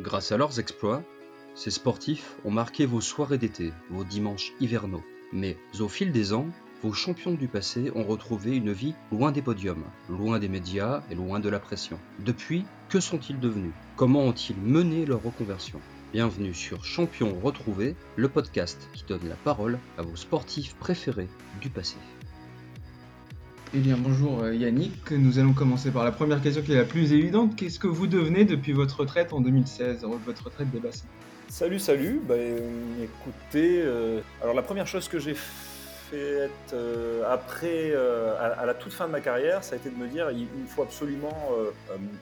Grâce à leurs exploits, ces sportifs ont marqué vos soirées d'été, vos dimanches hivernaux. Mais au fil des ans, vos champions du passé ont retrouvé une vie loin des podiums, loin des médias et loin de la pression. Depuis, que sont-ils devenus? Comment ont-ils mené leur reconversion? Bienvenue sur Champions Retrouvés, le podcast qui donne la parole à vos sportifs préférés du passé. Eh bien bonjour euh, Yannick, nous allons commencer par la première question qui est la plus évidente. Qu'est-ce que vous devenez depuis votre retraite en 2016, votre retraite des bassins? Salut, salut. Bah, écoutez, euh, alors la première chose que j'ai faite euh, après, à, la toute fin de ma carrière, ça a été de me dire il, me faut absolument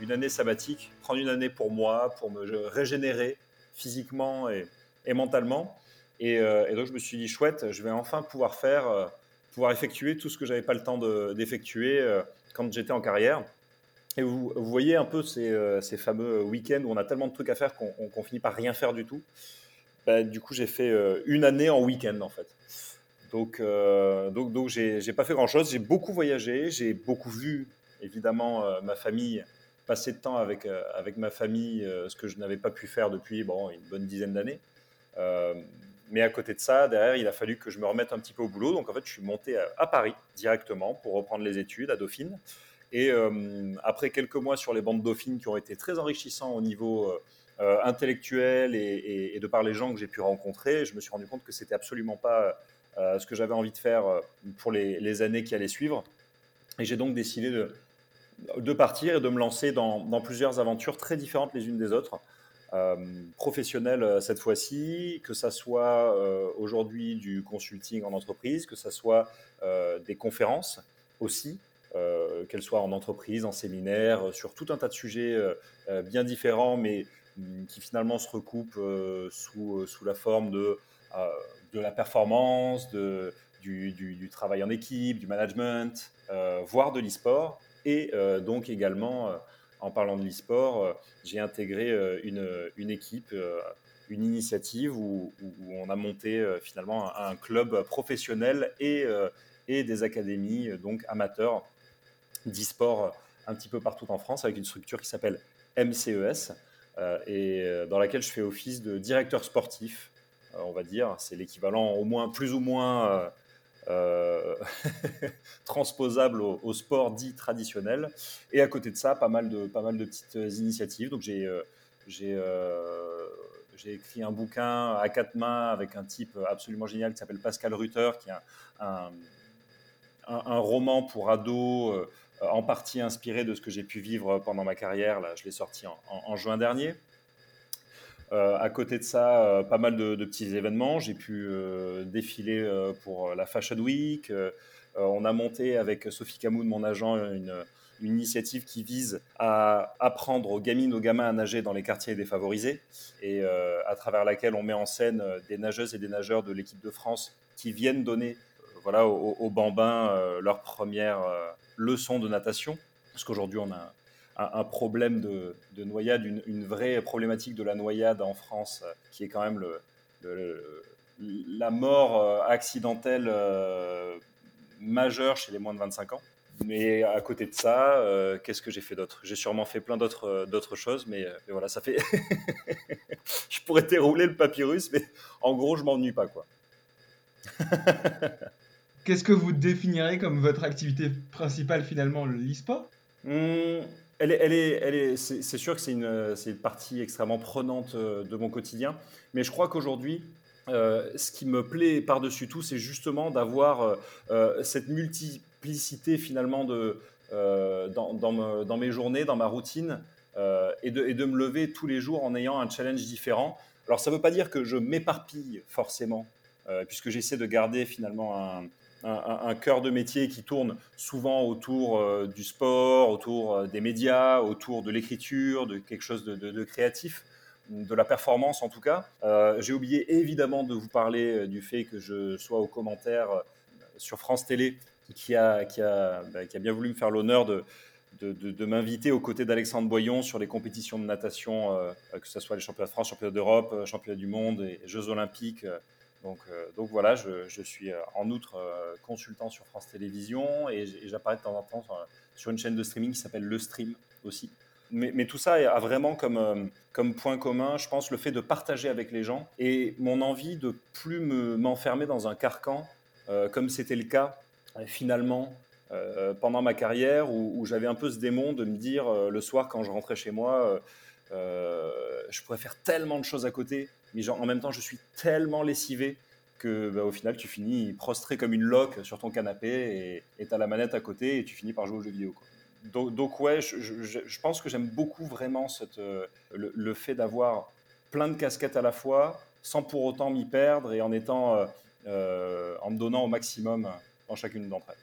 une année sabbatique, prendre une année pour moi, pour me régénérer physiquement et, mentalement. Et, donc je me suis dit chouette, je vais enfin pouvoir faire pouvoir effectuer tout ce que j'avais pas le temps d'effectuer euh, quand j'étais en carrière. Et vous, voyez un peu ces, euh, ces fameux week-ends où on a tellement de trucs à faire qu'on finit par rien faire du tout. Bah, du coup, j'ai fait euh, une année en week-end en fait. Donc, donc, donc j'ai pas fait grand-chose. J'ai beaucoup voyagé, j'ai beaucoup vu évidemment ma famille, passer de temps avec, avec ma famille, ce que je n'avais pas pu faire depuis bon, une bonne dizaine d'années. Mais à côté de ça, derrière, il a fallu que je me remette un petit peu au boulot. Donc en fait, je suis monté à, Paris directement pour reprendre les études à Dauphine. Et euh, après quelques mois sur les bandes Dauphine qui ont été très enrichissants au niveau euh, euh, intellectuel et, de par les gens que j'ai pu rencontrer, je me suis rendu compte que c'était absolument pas ce que j'avais envie de faire pour les, années qui allaient suivre. Et j'ai donc décidé de, partir et de me lancer dans plusieurs aventures très différentes les unes des autres. Euh, professionnel euh, cette fois-ci, que ça soit euh, aujourd'hui du consulting en entreprise, que ça soit des conférences aussi, qu'elles soient en entreprise, en séminaire, sur tout un tas de sujets bien différents, mais mm, qui finalement se recoupent sous, sous la forme de, de la performance, de, du, du, travail en équipe, du management, voire de l'e-sport, et donc également en parlant de l'e-sport, euh, j'ai intégré euh, une, équipe, euh, une initiative où, on a monté finalement un, club professionnel et, des académies donc amateurs d'e-sport un petit peu partout en France avec une structure qui s'appelle MCES et dans laquelle je fais office de directeur sportif, on va dire. C'est l'équivalent au moins, plus ou moins euh, transposable au, sport dit traditionnel. Et à côté de ça, pas mal de, pas mal de petites initiatives. Donc j'ai euh, euh, j'ai écrit un bouquin à quatre mains avec un type absolument génial qui s'appelle Pascal Rutter, qui est un, un, roman pour ados en partie inspiré de ce que j'ai pu vivre pendant ma carrière. Là, je l'ai sorti en, juin dernier. Euh, à côté de ça, euh, pas mal de, petits événements. J'ai pu euh, défiler pour la Fashion Week. on a monté avec Sophie Camoun, mon agent, une, initiative qui vise à apprendre aux gamines, aux gamins à nager dans les quartiers défavorisés et à travers laquelle on met en scène des nageuses et des nageurs de l'équipe de France qui viennent donner voilà, aux, bambins leur première leçon de natation. Parce qu'aujourd'hui, on a un, problème de, noyade, une, vraie problématique de la noyade en France, euh, qui est quand même le, la mort euh, accidentelle euh, majeure chez les moins de 25 ans. Mais à côté de ça, qu'est-ce que j'ai fait d'autre? J'ai sûrement fait plein d'autres d'autres choses, mais, voilà, ça fait. je pourrais dérouler le papyrus, mais en gros, je m'ennuie pas, quoi. Qu'est-ce que vous définirez comme votre activité principale finalement, l'e-sport? Hmm, elle est, elle est, c'est sûr que c'est une, une, partie extrêmement prenante euh, de mon quotidien, mais je crois qu'aujourd'hui, euh, ce qui me plaît par-dessus tout, c'est justement d'avoir euh, cette multiplicité finalement de, dans, dans, dans, mes journées, dans ma routine, et de, et, de, me lever tous les jours en ayant un challenge différent. Alors ça ne veut pas dire que je m'éparpille forcément, puisque j'essaie de garder finalement un, un, cœur de métier qui tourne souvent autour euh, du sport, autour euh, des médias, autour de l'écriture, de quelque chose de, créatif, de la performance en tout cas. Euh, j'ai oublié évidemment de vous parler du fait que je sois aux commentaires sur France Télé, bah, qui a bien voulu me faire l'honneur de, m'inviter aux côtés d'Alexandre Boyon sur les compétitions de natation, que ce soit les championnats de France, championnats d'Europe, championnats du monde et Jeux olympiques donc, euh, donc voilà, je, suis euh, en outre euh, consultant sur France Télévisions et, j'apparais de temps en temps sur, une chaîne de streaming qui s'appelle Le Stream aussi. mais, tout ça a vraiment comme, comme point commun, je pense, le fait de partager avec les gens et mon envie de plus m'enfermer dans un carcan, comme c'était le cas finalement pendant ma carrière, où, j'avais un peu ce démon de me dire le soir quand je rentrais chez moi, je pourrais faire tellement de choses à côté, mais en même temps, je suis tellement lessivé que bah, au final, tu finis prostré comme une loque sur ton canapé et tu as la manette à côté et tu finis par jouer aux jeux vidéo. Donc, ouais, je, pense que j'aime beaucoup vraiment cette, euh, le, fait d'avoir plein de casquettes à la fois, sans pour autant m'y perdre et en étant, euh, euh, en me donnant au maximum dans chacune d'entre elles.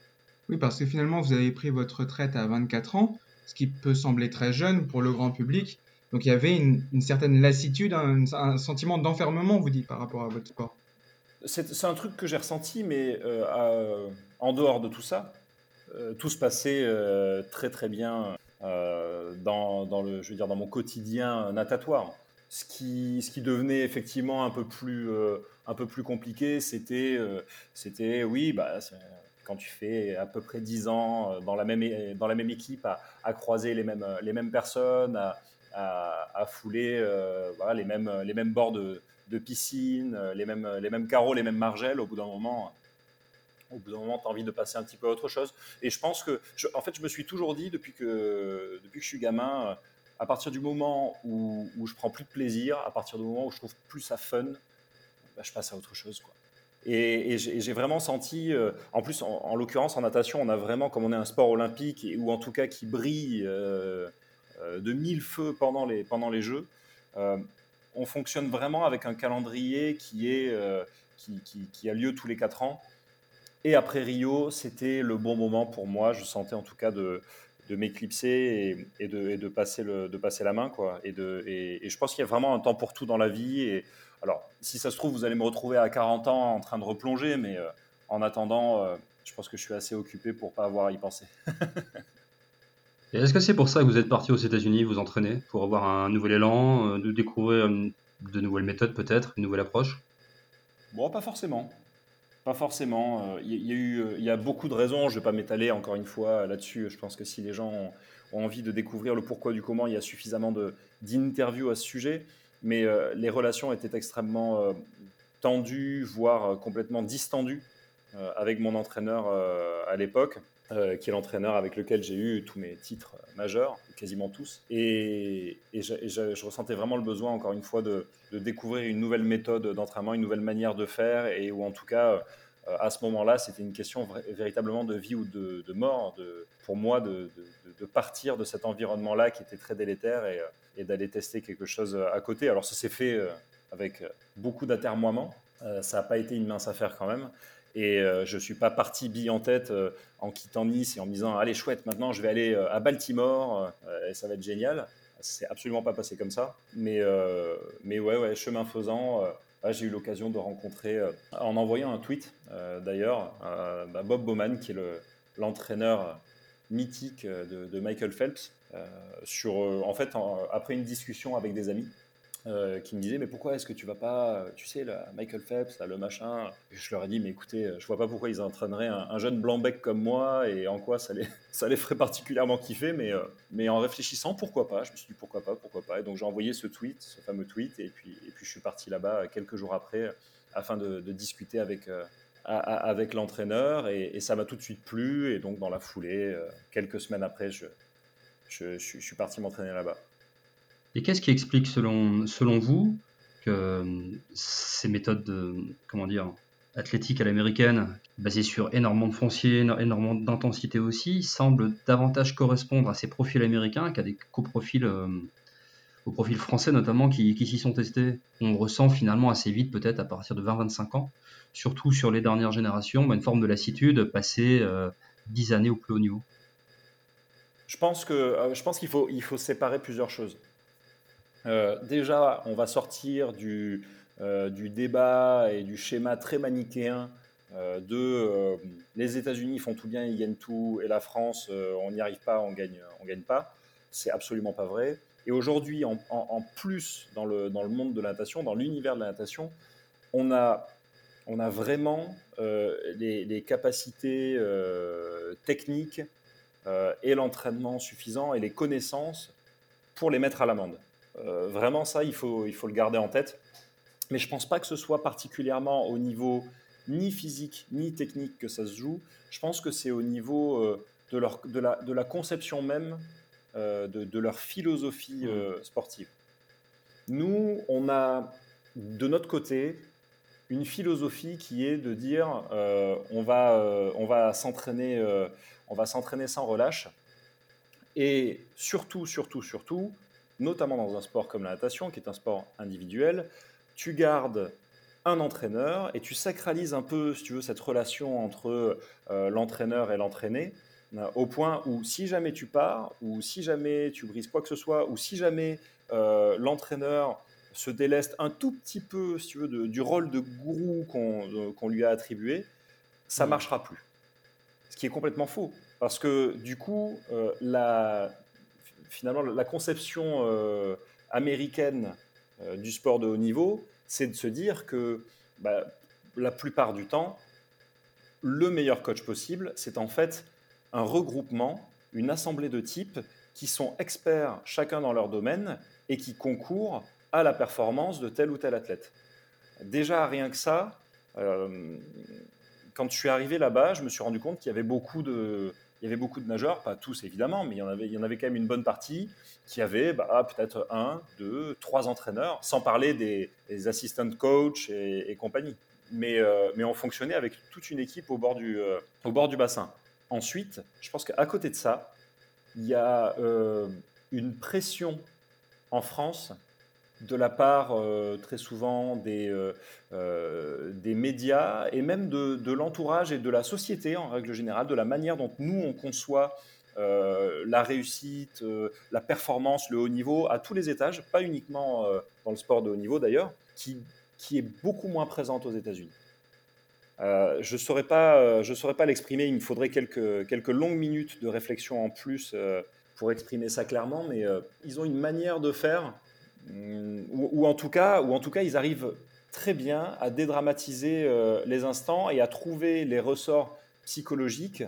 Oui, parce que finalement, vous avez pris votre retraite à 24 ans, ce qui peut sembler très jeune pour le grand public. Donc il y avait une, certaine lassitude, un, sentiment d'enfermement, vous dites, par rapport à votre sport. C'est un truc que j'ai ressenti, mais en dehors de tout ça, euh, tout se passait euh, très très bien euh, dans, le, je veux dire, dans mon quotidien natatoire. Ce qui, ce qui devenait effectivement un peu plus, un peu plus compliqué, c'était, c'était oui, bah, quand tu fais à peu près 10 ans dans la même, dans la même équipe, à, croiser les mêmes, les mêmes personnes, à, à, fouler voilà, les, mêmes, les mêmes bords de, piscine, les mêmes, les mêmes carreaux, les mêmes margelles, au bout d'un moment, au bout d'un moment, tu as envie de passer un petit peu à autre chose. Et je pense que, en fait, je me suis toujours dit, depuis que, depuis que je suis gamin, à partir du moment où, où je prends plus de plaisir, à partir du moment où je trouve plus ça fun, bah, je passe à autre chose. Quoi. Et, j'ai vraiment senti, euh, en plus, en, l'occurrence, en natation, on a vraiment, comme on est un sport olympique, ou en tout cas qui brille euh, euh, de mille feux pendant les, pendant les Jeux, on fonctionne vraiment avec un calendrier qui, est, qui, qui, a lieu tous les quatre ans. Et après Rio, c'était le bon moment pour moi. Je sentais en tout cas de, de m'éclipser et, de, de, passer le, de passer la main. Quoi. Et, de, et, je pense qu'il y a vraiment un temps pour tout dans la vie. Et, alors, si ça se trouve, vous allez me retrouver à 40 ans en train de replonger, mais euh, en attendant, euh, je pense que je suis assez occupé pour pas avoir à y penser. et est-ce que c'est pour ça que vous êtes parti aux États-Unis vous entraîner Pour avoir un nouvel élan, euh, de découvrir de nouvelles méthodes peut-être, une nouvelle approche? Bon, pas forcément. Pas forcément. Il y, a eu, il y a beaucoup de raisons. Je ne vais pas m'étaler encore une fois là-dessus. Je pense que si les gens ont, envie de découvrir le pourquoi du comment, il y a suffisamment d'interviews à ce sujet. Mais euh, les relations étaient extrêmement euh, tendues, voire euh, complètement distendues avec mon entraîneur à l'époque. Qui est l'entraîneur avec lequel j'ai eu tous mes titres majeurs, quasiment tous. Et, je, ressentais vraiment le besoin, encore une fois, de, découvrir une nouvelle méthode d'entraînement, une nouvelle manière de faire, et ou en tout cas, euh, à ce moment-là, c'était une question véritablement de vie ou de, mort, pour moi, de, partir de cet environnement-là qui était très délétère et, euh, d'aller tester quelque chose à côté. Alors ça s'est fait euh, avec beaucoup d'atermoiements, ça n'a pas été une mince affaire quand même. Et je ne suis pas parti bille en tête en quittant Nice et en me disant Allez, chouette, maintenant je vais aller à Baltimore et ça va être génial. C'est absolument pas passé comme ça. Mais, mais ouais, ouais, chemin faisant, j'ai eu l'occasion de rencontrer, euh, en envoyant un tweet euh, d'ailleurs, euh, bah, Bob Bowman, qui est l'entraîneur mythique de, Michael Phelps, sur, en fait, après une discussion avec des amis, euh, qui me disaient mais pourquoi est-ce que tu vas pas, tu sais, Michael Phelps, le machin. je leur ai dit mais écoutez, je vois pas pourquoi ils entraîneraient un, jeune blanc-bec comme moi et en quoi ça les, ça les ferait particulièrement kiffer, mais, euh, mais en réfléchissant, pourquoi pas Je me suis dit pourquoi pas, pourquoi pas. Et donc j'ai envoyé ce tweet, ce fameux tweet, et puis, et puis je suis parti là-bas quelques jours après afin de, discuter avec, euh, avec l'entraîneur et, ça m'a tout de suite plu. Et donc dans la foulée, quelques semaines après, je, je suis parti m'entraîner là-bas. Et qu'est-ce qui explique, selon, selon vous, que euh, ces méthodes de, comment dire, athlétiques à l'américaine, basées sur énormément de foncier, énormément d'intensité aussi, semblent davantage correspondre à ces profils américains qu'à des coprofils, euh, au profil français notamment, qui, qui s'y sont testés? On ressent finalement assez vite, peut-être à partir de 20-25 ans, surtout sur les dernières générations, bah, une forme de lassitude passée euh, 10 années au plus haut niveau. Je pense que euh, je pense qu'il faut il faut séparer plusieurs choses. Euh, déjà, on va sortir du, euh, du, débat et du schéma très manichéen euh, de les États-Unis font tout bien, ils gagnent tout, et la France, on n'y arrive pas, on gagne, on gagne pas. C'est absolument pas vrai. Et aujourd'hui, en, plus, dans le, monde de la natation, dans l'univers de la natation, on a, on a vraiment les, les, capacités techniques et l'entraînement suffisant et les connaissances pour les mettre à l'amende. Vraiment, ça, il faut, il faut le garder en tête. Mais je ne pense pas que ce soit particulièrement au niveau ni physique ni technique que ça se joue. Je pense que c'est au niveau de, leur, de, la, de la conception même de, de, leur philosophie sportive. Nous, on a de notre côté une philosophie qui est de dire euh, on va, euh, on va s'entraîner euh, on va s'entraîner sans relâche et surtout surtout surtout notamment dans un sport comme la natation qui est un sport individuel tu gardes un entraîneur et tu sacralises un peu si tu veux cette relation entre l'entraîneur et l'entraîné au point où si jamais tu pars ou si jamais tu brises quoi que ce soit ou si jamais l'entraîneur se déleste un tout petit peu, si tu veux, du rôle de gourou qu'on euh, lui a attribué, ça ne mm. marchera plus. Ce qui est complètement faux. Parce que du coup, euh, la, finalement, la conception euh, américaine du sport de haut niveau, c'est de se dire que bah, la plupart du temps, le meilleur coach possible, c'est en fait un regroupement, une assemblée de types qui sont experts chacun dans leur domaine et qui concourent à la performance de tel ou tel athlète. Déjà, rien que ça, euh, quand je suis arrivé là-bas, je me suis rendu compte qu'il y avait beaucoup de, il y avait beaucoup de nageurs, pas tous évidemment, mais il y en avait, il y en avait quand même une bonne partie qui avait bah, peut-être un, deux, trois entraîneurs, sans parler des, assistant coach et, compagnie. Mais, euh, mais on fonctionnait avec toute une équipe au bord du, euh, au bord du bassin. Ensuite, je pense qu'à côté de ça, il y a une pression en France de la part euh, très souvent des, euh, euh, des médias et même de, l'entourage et de la société en règle générale, de la manière dont nous on conçoit la réussite, la performance, le haut niveau à tous les étages, pas uniquement dans le sport de haut niveau d'ailleurs, qui, qui est beaucoup moins présente aux États-Unis. je ne saurais pas, je saurais pas l'exprimer, il me faudrait quelques, quelques longues minutes de réflexion en plus pour exprimer ça clairement, mais ils ont une manière de faire ou, en tout cas, ou en tout cas, ils arrivent très bien à dédramatiser euh, les instants et à trouver les ressorts psychologiques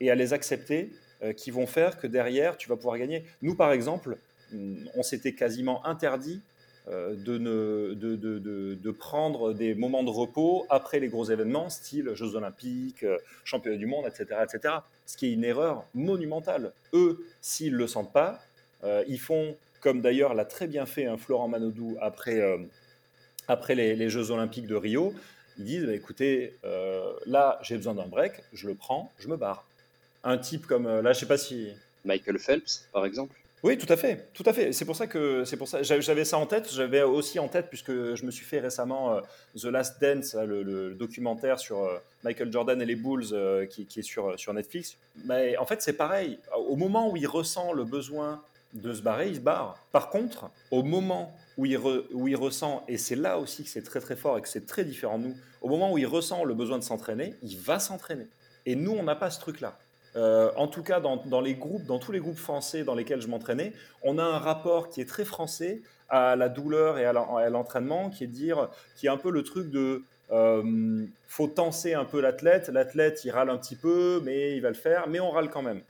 et à les accepter euh, qui vont faire que derrière, tu vas pouvoir gagner. Nous, par exemple, mm, on s'était quasiment interdit euh, de, ne, de, de, de, prendre des moments de repos après les gros événements, style Jeux Olympiques, Championnat du Monde, etc., etc. Ce qui est une erreur monumentale. Eux, s'ils ne le sentent pas, ils font comme d'ailleurs l'a très bien fait un Florent Manodou après, euh, après les, Jeux Olympiques de Rio. Ils disent bah, écoutez, euh, là j'ai besoin d'un break, je le prends, je me barre. Un type comme euh, là, je sais pas si. Michael Phelps, par exemple. Oui, tout à fait, tout à fait. C'est pour ça que c'est pour ça j'avais ça en tête. J'avais aussi en tête puisque je me suis fait récemment The Last Dance, le, documentaire sur Michael Jordan et les Bulls qui, qui, est sur sur Netflix. Mais en fait, c'est pareil. Au moment où il ressent le besoin de se barrer, il se barre. Par contre, au moment où il, où il ressent, et c'est là aussi que c'est très très fort et que c'est très différent de nous, au moment où il ressent le besoin de s'entraîner, il va s'entraîner. Et nous, on n'a pas ce truc-là. Euh, en tout cas, dans, les groupes, dans tous les groupes français dans lesquels je m'entraînais, on a un rapport qui est très français à la douleur et à l'entraînement, qui est dire, qui est un peu le truc de, euh, faut tenser un peu l'athlète. L'athlète, il râle un petit peu, mais il va le faire, mais on râle quand même.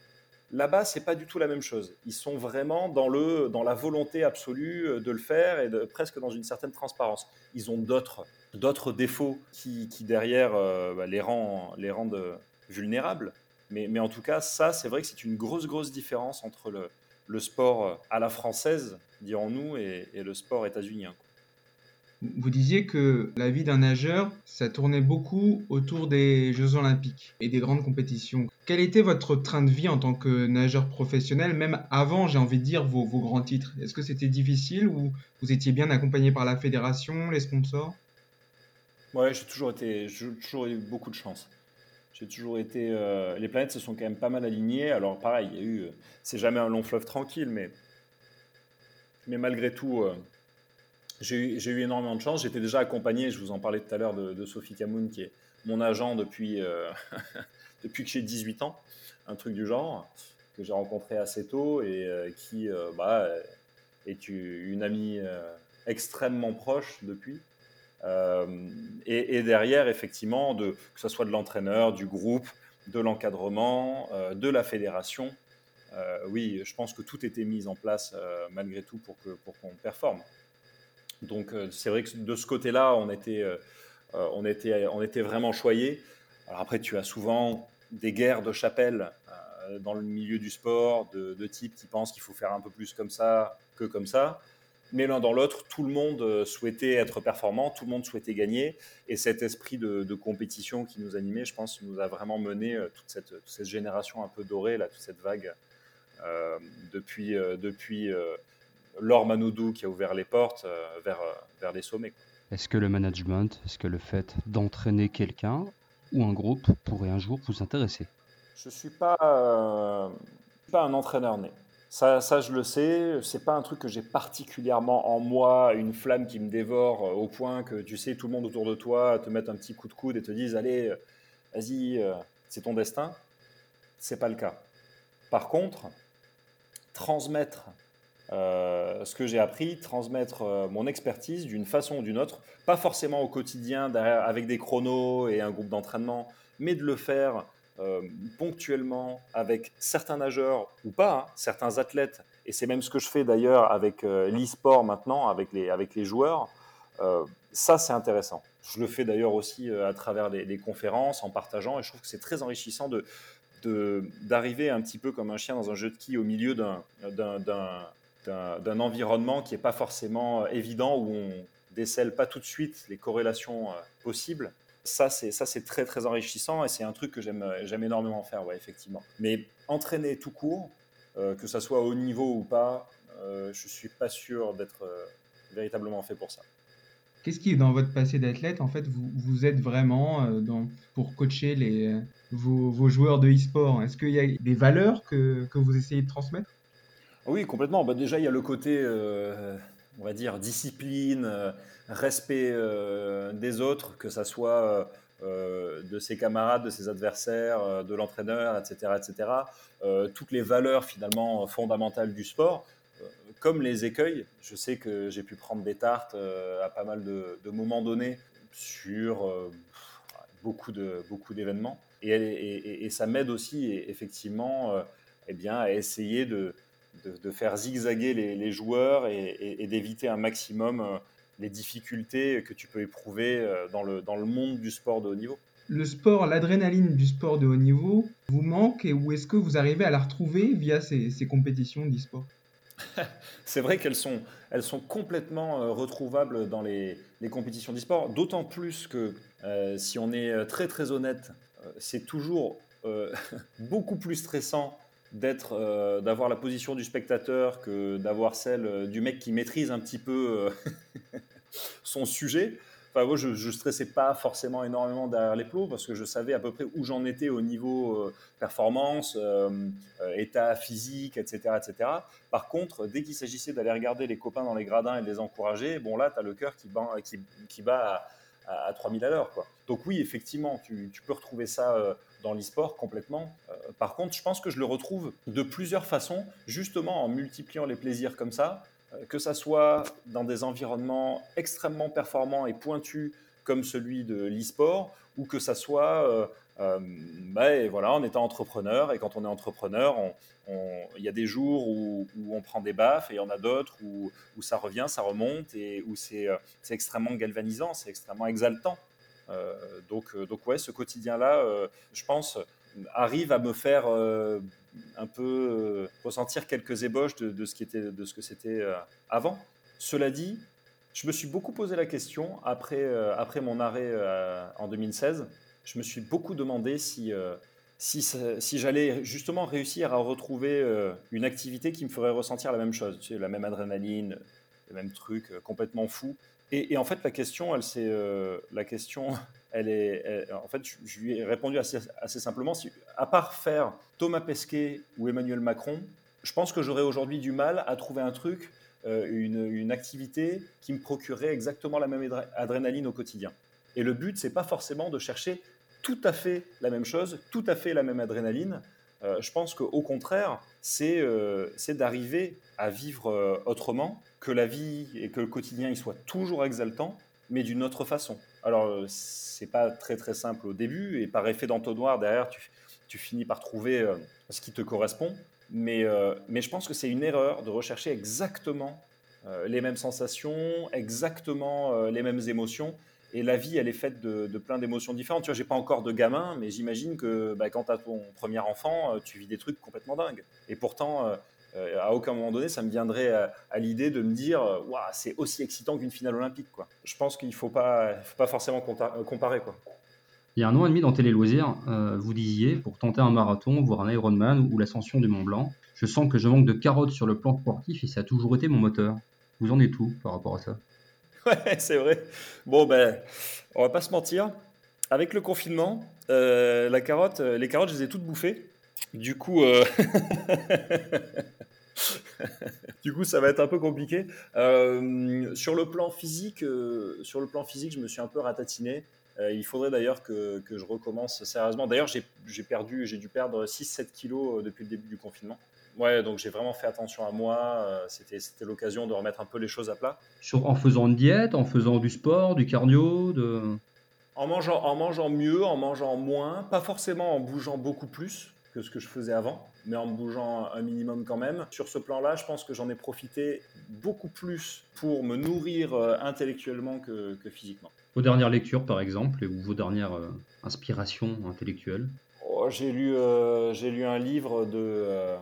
Là-bas, c'est pas du tout la même chose. Ils sont vraiment dans, le, dans la volonté absolue euh, de le faire et presque dans une certaine transparence. Ils ont d'autres, d'autres défauts qui, derrière euh, bah, les, rend, les rendent euh, vulnérables. Mais, mais en tout cas, ça, c'est vrai que c'est une grosse, grosse différence entre le, le sport à la française, dirons-nous, et, et le sport états-unien. Vous disiez que la vie d'un nageur, ça tournait beaucoup autour des Jeux Olympiques et des grandes compétitions. Quel était votre train de vie en tant que nageur professionnel, même avant, j'ai envie de dire, vos, grands titres? Est-ce que c'était difficile ou vous étiez bien accompagné par la fédération, les sponsors? Ouais, j'ai toujours, été, toujours eu beaucoup de chance. J'ai toujours été. Euh, les planètes se sont quand même pas mal alignées. Alors, pareil, il y a eu. Euh, c'est jamais un long fleuve tranquille, mais, mais malgré tout. Euh, j'ai eu, énormément de chance. J'étais déjà accompagné, je vous en parlais tout à l'heure, de, Sophie Camoun, qui est mon agent depuis, euh, que j'ai 18 ans, un truc du genre, que j'ai rencontré assez tôt et euh, qui euh, bah, est une amie extrêmement proche depuis. Et, derrière, effectivement, que ce soit de l'entraîneur, du groupe, de l'encadrement, de la fédération, oui, je pense que tout était mis en place malgré tout pour qu'on performe. Donc c'est vrai que de ce côté-là, on était, on, était, on était vraiment choyés. Alors après, tu as souvent des guerres de chapelle dans le milieu du sport, de, de type qui pensent qu'il faut faire un peu plus comme ça que comme ça mais l'un dans l'autre, tout le monde euh, souhaitait être performant, tout le monde souhaitait gagner, et cet esprit de, compétition qui nous animait, je pense, nous a vraiment mené euh, toute cette, cette génération un peu dorée, là, toute cette vague, euh, depuis, depuis Laure Manoudou qui a ouvert les portes vers, vers les sommets. Est-ce que le management, est-ce que le fait d'entraîner quelqu'un ou un groupe pourrait un jour vous intéresser? Je ne suis pas, pas un entraîneur né. Ça, ça, je le sais. C'est pas un truc que j'ai particulièrement en moi, une flamme qui me dévore euh, au point que tu sais, tout le monde autour de toi te met un petit coup de coude et te disent Allez, euh, vas-y, euh, c'est ton destin. C'est pas le cas. Par contre, transmettre ce que j'ai appris, transmettre mon expertise d'une façon ou d'une autre, pas forcément au quotidien avec des chronos et un groupe d'entraînement, mais de le faire euh, ponctuellement avec certains nageurs ou pas, hein, certains athlètes, et c'est même ce que je fais d'ailleurs avec euh, l'e-sport maintenant, avec les, avec les joueurs, euh, ça c'est intéressant. Je le fais d'ailleurs aussi à travers les, conférences, en partageant, et je trouve que c'est très enrichissant de d'arriver un petit peu comme un chien dans un jeu de quilles au milieu d'un environnement qui n'est pas forcément évident, où on décèle pas tout de suite les corrélations possibles ça, c'est très très enrichissant et c'est un truc que j'aime j'aime énormément faire, ouais, effectivement. Mais entraîner tout court, euh, que ça soit au niveau ou pas, euh, je suis pas sûr d'être euh, véritablement fait pour ça. Qu'est-ce qui, dans votre passé d'athlète, en fait, vous, vous êtes vraiment euh, dans, pour coacher les, vos, vos joueurs de e-sport? Est-ce qu'il y a des valeurs que, que, vous essayez de transmettre? Oui, complètement. Bah, déjà, il y a le côté on va dire, discipline, euh, respect euh, des autres, que ça soit euh, de ses camarades, de ses adversaires, de l'entraîneur, etc., etc. toutes les valeurs finalement fondamentales du sport, comme les écueils. Je sais que j'ai pu prendre des tartes à pas mal de, moments donnés sur beaucoup de beaucoup d'événements, et, ça m'aide aussi effectivement, eh bien, à essayer de de, faire zigzaguer les, joueurs et, d'éviter un maximum euh, les difficultés que tu peux éprouver euh, dans le, dans le monde du sport de haut niveau. Le sport, l'adrénaline du sport de haut niveau vous manque et ou est-ce que vous arrivez à la retrouver via ces, compétitions d'e-sport? C'est vrai qu'elles sont, elles sont complètement euh, retrouvables dans les, compétitions d'e-sport, d'autant plus que si on est très très honnête, c'est toujours beaucoup plus stressant d'être, euh, d'avoir la position du spectateur que d'avoir celle euh, du mec qui maîtrise un petit peu euh, son sujet. Enfin, moi, je, ne stressais pas forcément énormément derrière les plots parce que je savais à peu près où j'en étais au niveau performance, état physique, etc., etc. Par contre, dès qu'il s'agissait d'aller regarder les copains dans les gradins et de les encourager, bon là, tu as le cœur qui, bat, qui, qui bat à, à, 3000 à l'heure. Donc oui, effectivement, tu, tu peux retrouver ça dans l'e-sport complètement. Euh, par contre, je pense que je le retrouve de plusieurs façons, justement en multipliant les plaisirs comme ça, euh, que ça soit dans des environnements extrêmement performants et pointus comme celui de l'e-sport, ou que ça soit euh, bah, voilà, en étant entrepreneur. Et quand on est entrepreneur, il y a des jours où, on prend des baffes et il y en a d'autres où, ça revient, ça remonte et où c'est extrêmement galvanisant, c'est extrêmement exaltant. Euh, donc, euh, donc ouais, ce quotidien-là, euh, je pense, arrive à me faire un peu ressentir quelques ébauches de, ce qui était, de ce que c'était avant. Cela dit, je me suis beaucoup posé la question après, après mon arrêt en 2016. Je me suis beaucoup demandé si, si, si j'allais justement réussir à retrouver une activité qui me ferait ressentir la même chose, la même adrénaline, le même truc complètement fou. Et, en fait, la question, elle, c'est euh, la question, en fait, je, lui ai répondu assez, simplement. Si, à part faire Thomas Pesquet ou Emmanuel Macron, je pense que j'aurais aujourd'hui du mal à trouver un truc, euh, une, activité qui me procurerait exactement la même adrénaline au quotidien. Et le but, c'est pas forcément de chercher tout à fait la même chose, tout à fait la même adrénaline. Euh, je pense qu'au contraire, c'est d'arriver à vivre autrement que la vie et que le quotidien il soit toujours exaltant, mais d'une autre façon. Alors, euh, c'est pas très très simple au début, et par effet d'entonnoir, derrière, tu, tu finis par trouver euh, ce qui te correspond. Mais, euh, mais je pense que c'est une erreur de rechercher exactement les mêmes sensations, exactement les mêmes émotions. Et la vie, elle est faite de, plein d'émotions différentes. Tu vois, j'ai pas encore de gamin, mais j'imagine que bah, quand tu as ton premier enfant, tu vis des trucs complètement dingues. Et pourtant, à aucun moment donné, ça me viendrait à, l'idée de me dire, waouh, c'est aussi excitant qu'une finale olympique. Quoi. Je pense qu'il faut pas, faut pas forcément comparer. Quoi. Il y a un an et demi dans Télé Loisirs, euh, vous disiez, pour tenter un marathon, voire un Ironman ou l'ascension du Mont Blanc, je sens que je manque de carottes sur le plan sportif et ça a toujours été mon moteur. Vous en êtes tout par rapport à ça? Ouais, c'est vrai. Bon, ben, on va pas se mentir. Avec le confinement, euh, la carotte, euh, les carottes, je les ai toutes bouffées. Du coup, du coup, ça va être un peu compliqué. sur le plan physique, sur le plan physique, je me suis un peu ratatiné. Euh, il faudrait d'ailleurs que, je recommence sérieusement. D'ailleurs, j'ai perdu, j'ai dû perdre 6-7 kilos euh, depuis le début du confinement. Ouais, donc j'ai vraiment fait attention à moi. Euh, c'était l'occasion de remettre un peu les choses à plat. Sur, en faisant une diète, en faisant du sport, du cardio de... en, mangeant, en mangeant mieux, en mangeant moins, pas forcément en bougeant beaucoup plus que ce que je faisais avant, mais en bougeant un minimum quand même. Sur ce plan-là, je pense que j'en ai profité beaucoup plus pour me nourrir intellectuellement que physiquement. Vos dernières lectures, par exemple, ou vos dernières euh, inspirations intellectuelles? Oh, J'ai lu, euh, lu un livre de, euh,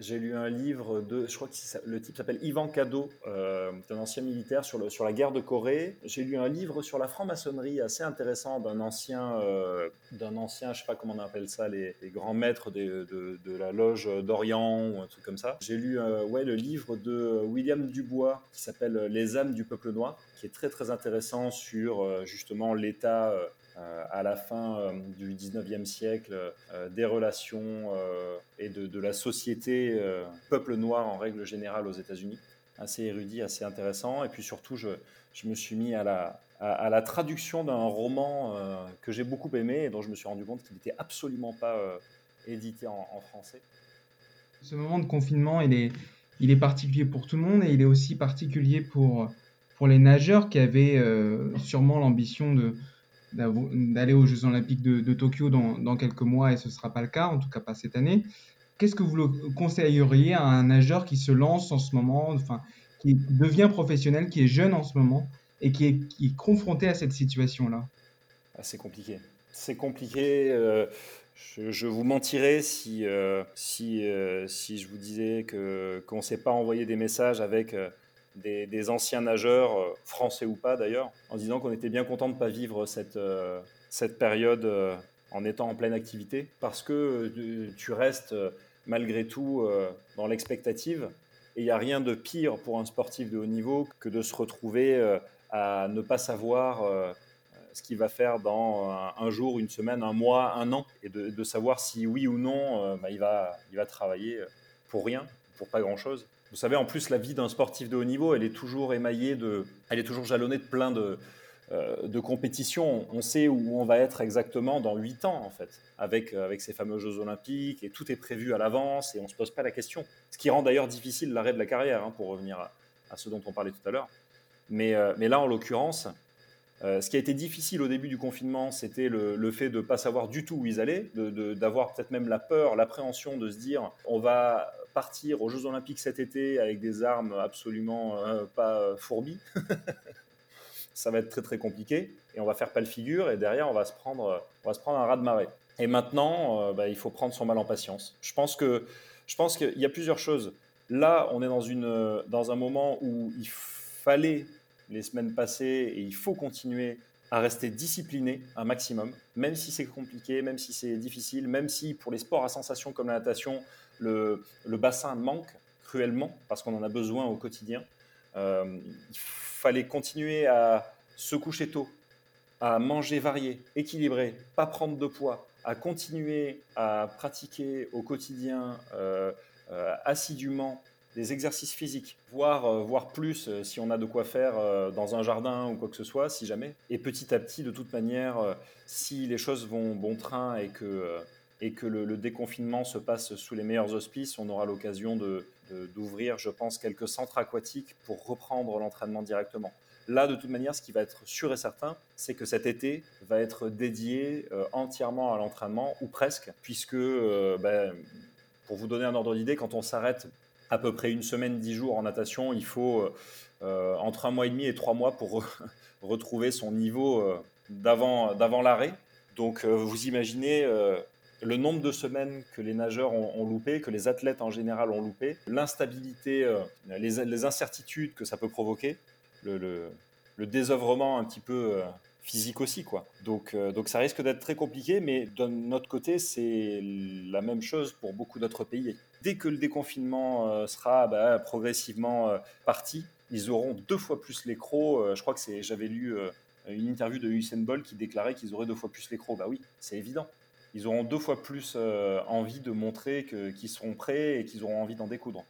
j'ai lu un livre de, je crois que le type s'appelle Ivan Cadeau, euh, un ancien militaire sur, la guerre de Corée. J'ai lu un livre sur la franc-maçonnerie assez intéressant d'un ancien, euh, d'un ancien, je sais pas comment on appelle ça, les, grands maîtres de, de, la loge d'Orient ou un truc comme ça. J'ai lu euh, ouais, le livre de William Dubois qui s'appelle Les âmes du peuple noir, qui est très très intéressant sur euh, justement l'état euh, à la fin euh, du 19e siècle euh, des relations et de, la société peuple noir en règle générale aux États-Unis. Assez érudit, assez intéressant. Et puis surtout, je, je me suis mis à la, à, la traduction d'un roman que j'ai beaucoup aimé et dont je me suis rendu compte qu'il n'était absolument pas édité en, français. Ce moment de confinement, il est, il est particulier pour tout le monde et il est aussi particulier pour, pour les nageurs qui avaient sûrement l'ambition de, d'aller aux Jeux Olympiques de, Tokyo dans, quelques mois et ce ne sera pas le cas, en tout cas pas cette année. Qu'est-ce que vous conseilleriez à un nageur qui se lance en ce moment, enfin, qui devient professionnel, qui est jeune en ce moment et qui est, confronté à cette situation-là? Ah, C'est compliqué. C'est compliqué. Euh, je, vous mentirais si, euh, si, euh, si je vous disais qu'on ne sait pas envoyer des messages avec des, anciens nageurs, euh, français ou pas d'ailleurs, en disant qu'on était bien content de ne pas vivre cette, euh, cette période euh, en étant en pleine activité, parce que tu restes malgré tout dans l'expectative. Et il n'y a rien de pire pour un sportif de haut niveau que de se retrouver à ne pas savoir ce qu'il va faire dans un, jour, une semaine, un mois, un an, et de, savoir si oui ou non bah, il, va, il va travailler pour rien, pour pas grand-chose. Vous savez, en plus, la vie d'un sportif de haut niveau, elle est toujours émaillée de, elle est toujours jalonnée de plein de, euh, de compétitions. On sait où on va être exactement dans 8 ans, en fait, avec, euh, avec ces fameux Jeux Olympiques, et tout est prévu à l'avance, et on ne se pose pas la question. Ce qui rend d'ailleurs difficile l'arrêt de la carrière, hein, pour revenir à, ce dont on parlait tout à l'heure. Mais, euh, mais là, en l'occurrence, ce qui a été difficile au début du confinement, c'était le, le, fait de ne pas savoir du tout où ils allaient, d'avoir peut-être même la peur, l'appréhension de se dire on va partir aux Jeux Olympiques cet été avec des armes absolument euh, pas fourbies, ça va être très très compliqué et on va faire pas le figure et derrière on va se prendre, on va se prendre un raz de marée. Et maintenant, euh, bah, il faut prendre son mal en patience. Je pense que je qu'il y a plusieurs choses. Là, on est dans une dans un moment où il fallait les semaines passées et il faut continuer à rester discipliné un maximum, même si c'est compliqué, même si c'est difficile, même si pour les sports à sensation comme la natation, le, bassin manque cruellement parce qu'on en a besoin au quotidien. Euh, il fallait continuer à se coucher tôt, à manger varié, équilibré, pas prendre de poids, à continuer à pratiquer au quotidien euh, euh, assidûment des exercices physiques, voire, voir plus si on a de quoi faire dans un jardin ou quoi que ce soit, si jamais. Et petit à petit, de toute manière, si les choses vont bon train et que et que le, déconfinement se passe sous les meilleurs auspices, on aura l'occasion d'ouvrir, je pense, quelques centres aquatiques pour reprendre l'entraînement directement. Là, de toute manière, ce qui va être sûr et certain, c'est que cet été va être dédié euh, entièrement à l'entraînement, ou presque, puisque euh, ben, Pour vous donner un ordre d'idée, quand on s'arrête à peu près une semaine, dix jours en natation, il faut euh, entre un mois et demi et trois mois pour retrouver son niveau euh, d'avant l'arrêt. Donc euh, vous imaginez le nombre de semaines que les nageurs ont, loupé, que les athlètes en général ont loupé, l'instabilité, les, incertitudes que ça peut provoquer, le, désœuvrement un petit peu physique aussi. Donc, donc ça risque d'être très compliqué, mais d'un autre côté, c'est la même chose pour beaucoup d'autres pays. Dès que le déconfinement sera bah, progressivement parti, ils auront deux fois plus les crocs. Euh, je crois que c'est, j'avais lu euh, une interview de Usain Bolt qui déclarait qu'ils auraient deux fois plus les crocs. Bah oui, c'est évident. Ils auront deux fois plus euh, envie de montrer qu'ils seront prêts et qu'ils auront envie d'en découdre.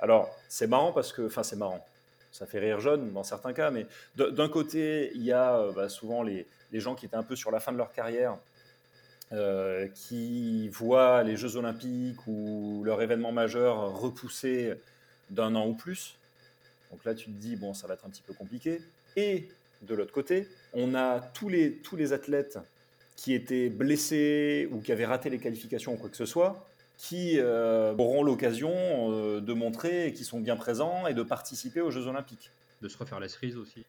Alors, c'est marrant parce que, enfin, c'est marrant. Ça fait rire jeune dans certains cas, mais d'un côté, il y a bah, souvent les, les, gens qui étaient un peu sur la fin de leur carrière, qui voient les Jeux Olympiques ou leur événement majeur repoussé d'un an ou plus. Donc là, tu te dis, bon, ça va être un petit peu compliqué. Et de l'autre côté, on a tous les, tous les athlètes qui étaient blessés ou qui avaient raté les qualifications ou quoi que ce soit, qui euh, auront l'occasion euh, de montrer qu'ils sont bien présents et de participer aux Jeux Olympiques. De se refaire la cerise aussi.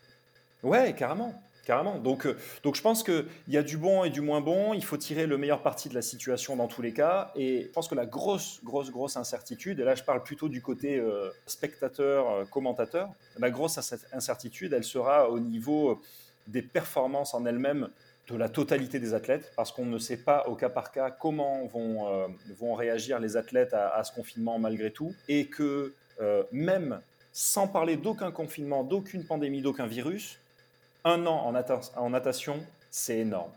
Ouais, carrément. Carrément. Donc, euh, donc je pense qu'il y a du bon et du moins bon. Il faut tirer le meilleur parti de la situation dans tous les cas. Et je pense que la grosse, grosse, grosse incertitude, et là je parle plutôt du côté euh, spectateur, euh, commentateur, la grosse incertitude, elle sera au niveau des performances en elles-mêmes de la totalité des athlètes, parce qu'on ne sait pas au cas par cas comment vont, vont réagir les athlètes à, à, ce confinement malgré tout, et que même sans parler d'aucun confinement, d'aucune pandémie, d'aucun virus, un an en, natation, c'est énorme.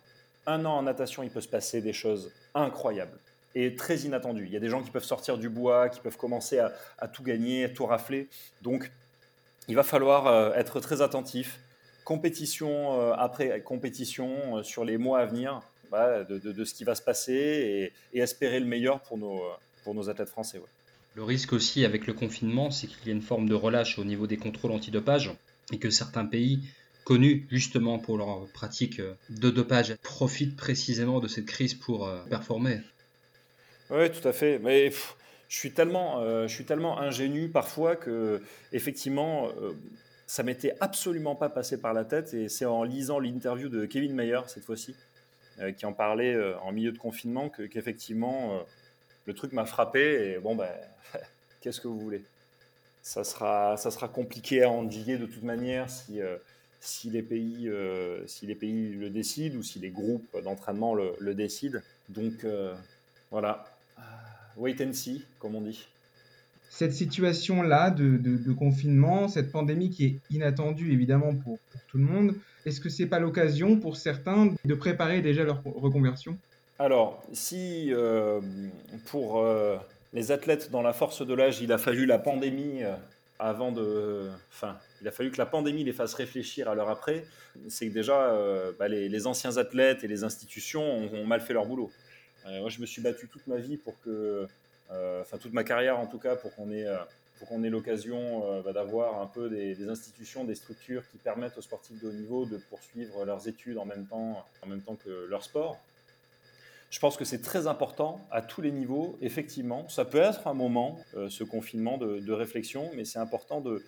Un an en natation, il peut se passer des choses incroyables et très inattendues. Il y a des gens qui peuvent sortir du bois, qui peuvent commencer à, tout gagner, à tout rafler. Donc, il va falloir euh, être très attentif. Compétition euh, après compétition euh, sur les mois à venir bah, de, ce qui va se passer et, espérer le meilleur pour nos, pour nos athlètes français. Le risque aussi avec le confinement, c'est qu'il y a une forme de relâche au niveau des contrôles antidopage et que certains pays connus justement pour leur pratique de dopage, profitent précisément de cette crise pour euh, performer. Oui, tout à fait. Mais je suis tellement, euh, tellement ingénu parfois que effectivement, euh, ça m'était absolument pas passé par la tête. Et c'est en lisant l'interview de Kevin Mayer cette fois-ci, qui en parlait en milieu de confinement, qu'effectivement le truc m'a frappé. Et bon ben, qu'est-ce que vous voulez? Ça sera, ça sera compliqué à endiguer de toute manière si si les pays, euh, si les pays le décident ou si les groupes d'entraînement le, décident. Donc euh, voilà, euh, wait and see, comme on dit. Cette situation-là de, confinement, cette pandémie qui est inattendue évidemment pour, tout le monde, est-ce que c'est pas l'occasion pour certains de préparer déjà leur reconversion? Alors, si pour les athlètes dans la force de l'âge, il a fallu la pandémie avant de. Enfin, il a fallu que la pandémie les fasse réfléchir à l'heure après. C'est que déjà, euh, bah, les, anciens athlètes et les institutions ont, mal fait leur boulot. Euh, moi, je me suis battu toute ma vie pour que. Euh, enfin, toute ma carrière en tout cas, pour qu'on ait. pour qu'on ait l'occasion bah, d'avoir un peu des, des, institutions, des structures qui permettent aux sportifs de haut niveau de poursuivre leurs études en même temps, en même temps que leur sport. Je pense que c'est très important à tous les niveaux, effectivement. Ça peut être un moment, euh, ce confinement, de, réflexion, mais c'est important de,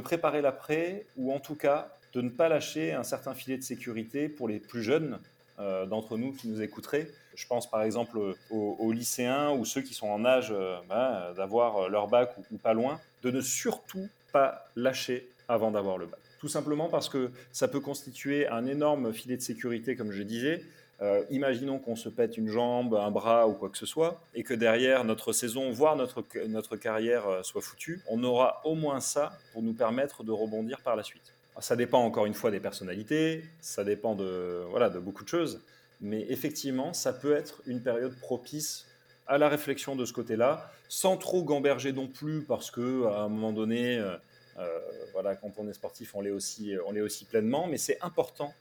préparer l'après, ou en tout cas de ne pas lâcher un certain filet de sécurité pour les plus jeunes euh, d'entre nous qui nous écouteraient. Je pense par exemple aux, lycéens ou ceux qui sont en âge euh, bah, d'avoir leur bac ou, pas loin, de ne surtout pas lâcher avant d'avoir le bac. Tout simplement parce que ça peut constituer un énorme filet de sécurité, comme je disais, euh, imaginons qu'on se pète une jambe, un bras ou quoi que ce soit, et que derrière notre saison, voire notre, notre carrière euh, soit foutue, on aura au moins ça pour nous permettre de rebondir par la suite. ça dépend encore une fois des personnalités, ça dépend de, voilà, de beaucoup de choses, mais effectivement, ça peut être une période propice à la réflexion de ce côté-là, sans trop gamberger non plus, parce que à un moment donné, euh, voilà, quand on est sportif, on l'est aussi, on l'est aussi pleinement, mais c'est important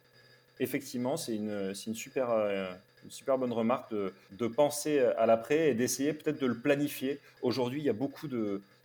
effectivement, c'est une, super, euh, une super bonne remarque de, penser à l'après et d'essayer peut-être de le planifier. Aujourd'hui, il y a beaucoup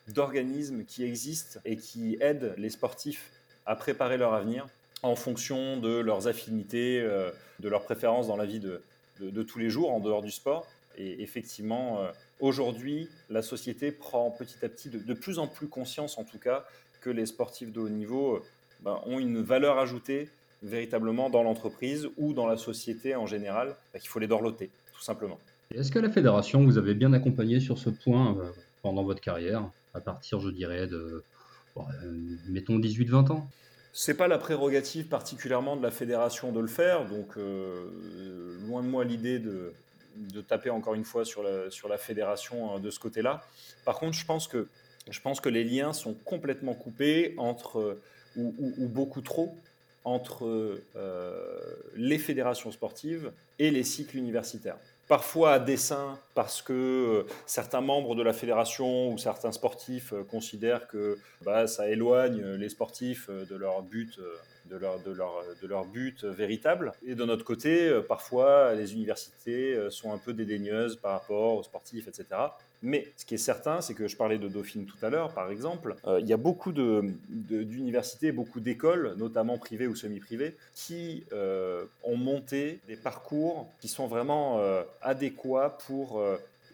d'organismes qui existent et qui aident les sportifs à préparer leur avenir en fonction de leurs affinités, euh, de leurs préférences dans la vie de, de, tous les jours, en dehors du sport. Et effectivement, aujourd'hui, la société prend petit à petit de, plus en plus conscience, en tout cas, que les sportifs de haut niveau euh, ben, ont une valeur ajoutée véritablement dans l'entreprise ou dans la société en général, ben, qu'il faut les dorloter, tout simplement. Est-ce que la fédération vous avez bien accompagné sur ce point euh, pendant votre carrière, à partir, je dirais, de, euh, mettons, 18-20 ans? C'est pas la prérogative particulièrement de la fédération de le faire, donc loin de moi l'idée de, de taper encore une fois sur la, sur la fédération euh, de ce côté-là. Par contre, je pense, que, je pense que les liens sont complètement coupés entre, euh, ou, beaucoup trop, entre euh, les fédérations sportives et les cycles universitaires parfois à dessein parce que euh, certains membres de la fédération ou certains sportifs euh, considèrent que bah, ça éloigne les sportifs de leur but, de leur but véritable. Et de notre côté, parfois, les universités sont un peu dédaigneuses par rapport aux sportifs, etc. Mais ce qui est certain, c'est que je parlais de Dauphine tout à l'heure, par exemple, euh, il y a beaucoup d'universités, beaucoup d'écoles, notamment privées ou semi-privées, qui euh, ont monté des parcours qui sont vraiment euh, adéquats pour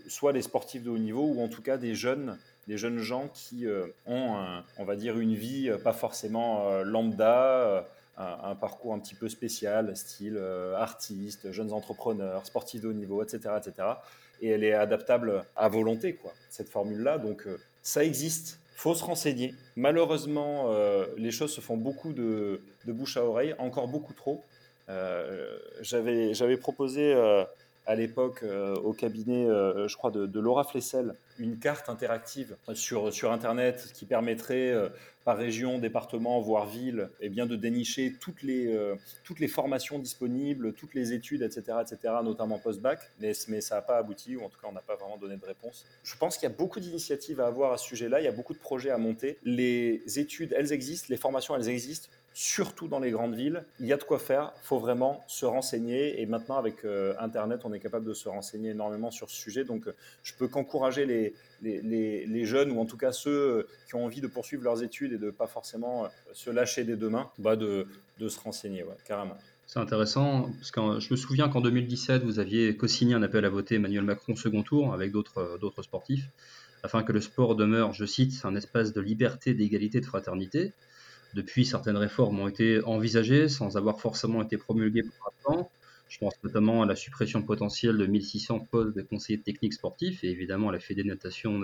soit les sportifs de haut niveau ou en tout cas des jeunes des jeunes gens qui ont, on va dire, une vie pas forcément lambda, un, parcours un petit peu spécial, style artiste, jeunes entrepreneurs, sportifs de haut niveau, etc., etc et elle est adaptable à volonté, quoi, cette formule-là. Donc euh, ça existe, faut se renseigner. Malheureusement, euh, les choses se font beaucoup de, bouche à oreille, encore beaucoup trop. Euh, J'avais proposé à l'époque au cabinet, je crois, de, de, Laura Flessel, une carte interactive sur, sur Internet qui permettrait par région, département, voire ville, eh bien de dénicher toutes les, euh, toutes les formations disponibles, toutes les études, etc., etc., notamment post-bac, mais, mais ça n'a pas abouti, ou en tout cas on n'a pas vraiment donné de réponse. Je pense qu'il y a beaucoup d'initiatives à avoir à ce sujet-là, il y a beaucoup de projets à monter. Les études, elles existent, les formations, elles existent, surtout dans les grandes villes. Il y a de quoi faire, il faut vraiment se renseigner, et maintenant avec euh, Internet, on est capable de se renseigner énormément sur ce sujet, donc je peux qu'encourager les, les, les, jeunes, ou en tout cas ceux qui ont envie de poursuivre leurs études et de pas forcément euh, se lâcher des deux mains, bah de, de se renseigner, carrément. C'est intéressant, parce que je me souviens qu'en 2017, vous aviez co-signé un appel à voter Emmanuel Macron second tour avec d'autres euh, sportifs, afin que le sport demeure, je cite, un espace de liberté, d'égalité, de fraternité. Depuis, certaines réformes ont été envisagées sans avoir forcément été promulguées pour l'instant. Je pense notamment à la suppression potentielle de 1600 postes de conseillers techniques sportifs, et évidemment la Fédé Natation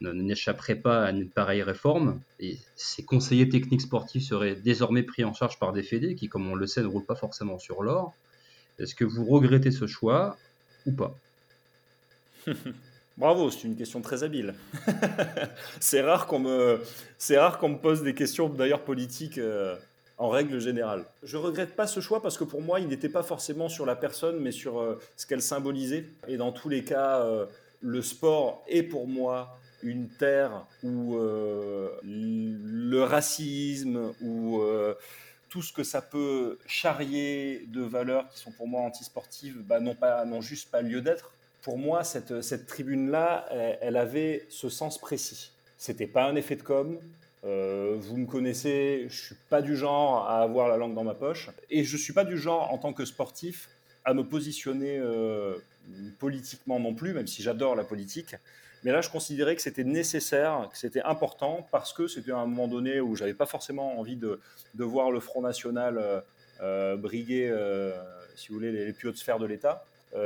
n'échapperait pas à une pareille réforme. Et ces conseillers techniques sportifs seraient désormais pris en charge par des fédés qui, comme on le sait, ne roulent pas forcément sur l'or. Est-ce que vous regrettez ce choix ou pas? Bravo, c'est une question très habile. c'est rare qu'on me, c'est rare qu'on me pose des questions d'ailleurs politiques. Euh, en règle générale. Je regrette pas ce choix parce que pour moi, il n'était pas forcément sur la personne, mais sur euh, ce qu'elle symbolisait. Et dans tous les cas, euh, le sport est pour moi une terre où le racisme ou tout ce que ça peut charrier de valeurs qui sont pour moi antisportives bah, n'ont juste pas lieu d'être. Pour moi, cette, tribune-là, elle, avait ce sens précis. C'était pas un effet de com', euh, vous me connaissez, je suis pas du genre à avoir la langue dans ma poche et je suis pas du genre en tant que sportif à me positionner euh, politiquement non plus, même si j'adore la politique. Mais là, je considérais que c'était nécessaire, que c'était important parce que c'était un moment donné où j'avais pas forcément envie de, voir le Front National euh, briguer, si vous voulez, les, plus hautes sphères de l'État.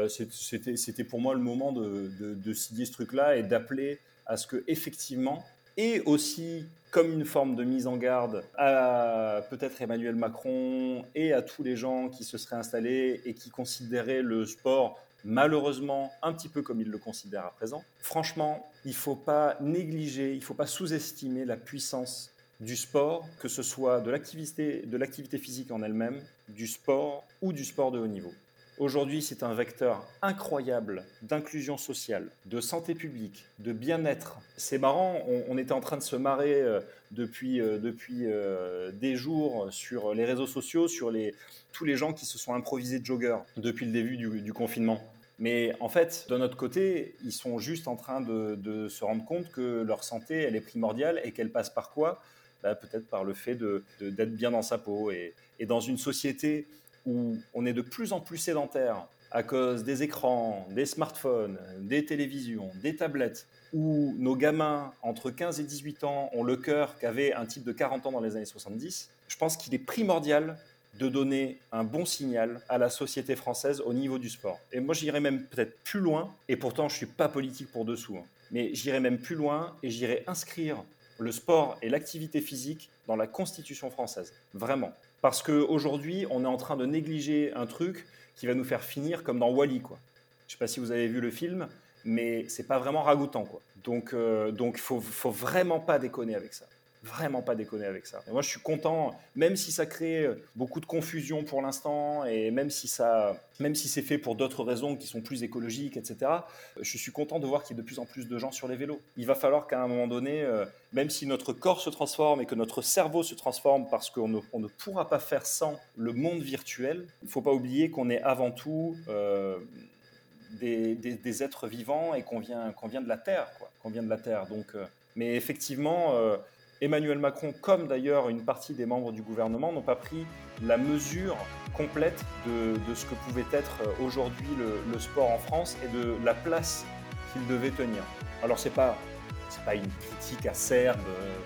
C'était pour moi le moment de, de, de ce truc-là et d'appeler à ce que effectivement et aussi comme une forme de mise en garde à peut-être Emmanuel Macron et à tous les gens qui se seraient installés et qui considéraient le sport malheureusement un petit peu comme ils le considèrent à présent. Franchement, il ne faut pas négliger, il ne faut pas sous-estimer la puissance du sport, que ce soit de l'activité physique en elle-même, du sport ou du sport de haut niveau. Aujourd'hui, c'est un vecteur incroyable d'inclusion sociale, de santé publique, de bien-être. C'est marrant, on, était en train de se marrer euh, depuis, euh, depuis euh, des jours sur les réseaux sociaux, sur les, tous les gens qui se sont improvisés joggers depuis le début du, confinement. Mais en fait, de notre côté, ils sont juste en train de, se rendre compte que leur santé, elle est primordiale et qu'elle passe par quoi? Bah, Peut-être par le fait d'être bien dans sa peau. Et dans une société où on est de plus en plus sédentaire, à cause des écrans, des smartphones, des télévisions, des tablettes, où nos gamins entre 15 et 18 ans ont le cœur qu'avait un type de 40 ans dans les années 70, je pense qu'il est primordial de donner un bon signal à la société française au niveau du sport. Et moi, j'irais même peut-être plus loin, et pourtant, je ne suis pas politique pour dessous, hein, mais j'irais même plus loin et j'irais inscrire le sport et l'activité physique dans la Constitution française. Vraiment. Parce qu'aujourd'hui, on est en train de négliger un truc qui va nous faire finir comme dans Wally. Quoi. Je ne sais pas si vous avez vu le film, mais c'est pas vraiment ragoûtant. Quoi. Donc, il euh, donc faut, faut vraiment pas déconner avec ça vraiment pas déconner avec ça. Moi, je suis content, même si ça crée beaucoup de confusion pour l'instant, et même si si c'est fait pour d'autres raisons qui sont plus écologiques, etc. Je suis content de voir qu'il y a de plus en plus de gens sur les vélos. Il va falloir qu'à un moment donné, euh, même si notre corps se transforme et que notre cerveau se transforme, parce qu'on ne, pourra pas faire sans le monde virtuel, il ne faut pas oublier qu'on est avant tout euh, des, êtres vivants et qu'on vient, qu'on vient de la Terre, quoi. Qu'on vient de la Terre. Donc, euh, mais effectivement Emmanuel Macron, comme d'ailleurs une partie des membres du gouvernement, n'ont pas pris la mesure complète de, ce que pouvait être euh, aujourd'hui le, sport en France et de la place qu'il devait tenir. Alors c'est pas pas une critique acerbe euh,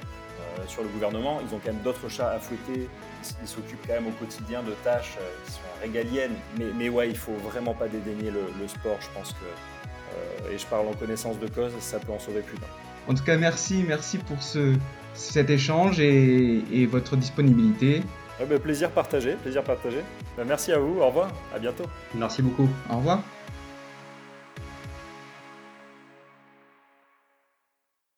euh, sur le gouvernement, ils ont quand même d'autres chats à fouetter, ils s'occupent quand même au quotidien de tâches qui sont régaliennes, mais, mais ouais, il faut vraiment pas dédaigner le, sport, je pense que, et je parle en connaissance de cause, ça peut en sauver plus d'un. En tout cas, merci, merci pour ce, cet échange et, votre disponibilité. Bah, plaisir partagé, plaisir partagé. Bah, merci à vous, au revoir, à bientôt. Merci beaucoup. Au revoir.